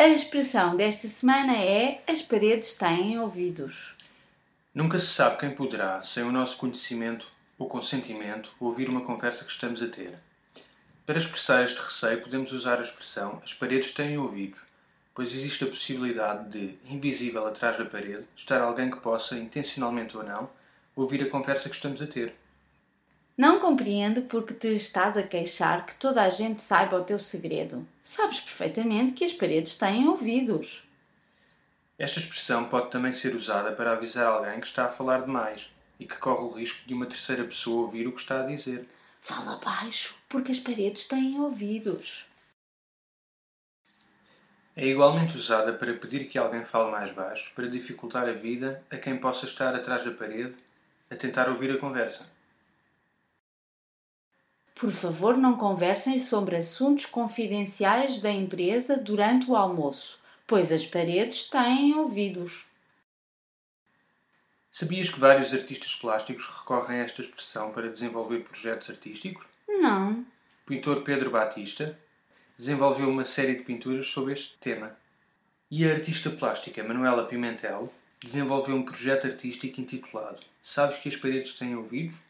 A expressão desta semana é: As paredes têm ouvidos. Nunca se sabe quem poderá, sem o nosso conhecimento ou consentimento, ouvir uma conversa que estamos a ter. Para expressar este receio, podemos usar a expressão as paredes têm ouvidos, pois existe a possibilidade de, invisível atrás da parede, estar alguém que possa, intencionalmente ou não, ouvir a conversa que estamos a ter. Não compreendo porque te estás a queixar que toda a gente saiba o teu segredo. Sabes perfeitamente que as paredes têm ouvidos. Esta expressão pode também ser usada para avisar alguém que está a falar demais e que corre o risco de uma terceira pessoa ouvir o que está a dizer. Fala baixo, porque as paredes têm ouvidos. É igualmente usada para pedir que alguém fale mais baixo, para dificultar a vida a quem possa estar atrás da parede a tentar ouvir a conversa. Por favor, não conversem sobre assuntos confidenciais da empresa durante o almoço, pois as paredes têm ouvidos. Sabias que vários artistas plásticos recorrem a esta expressão para desenvolver projetos artísticos? Não. O pintor Pedro Batista desenvolveu uma série de pinturas sobre este tema. E a artista plástica Manuela Pimentel desenvolveu um projeto artístico intitulado Sabes que as paredes têm ouvidos?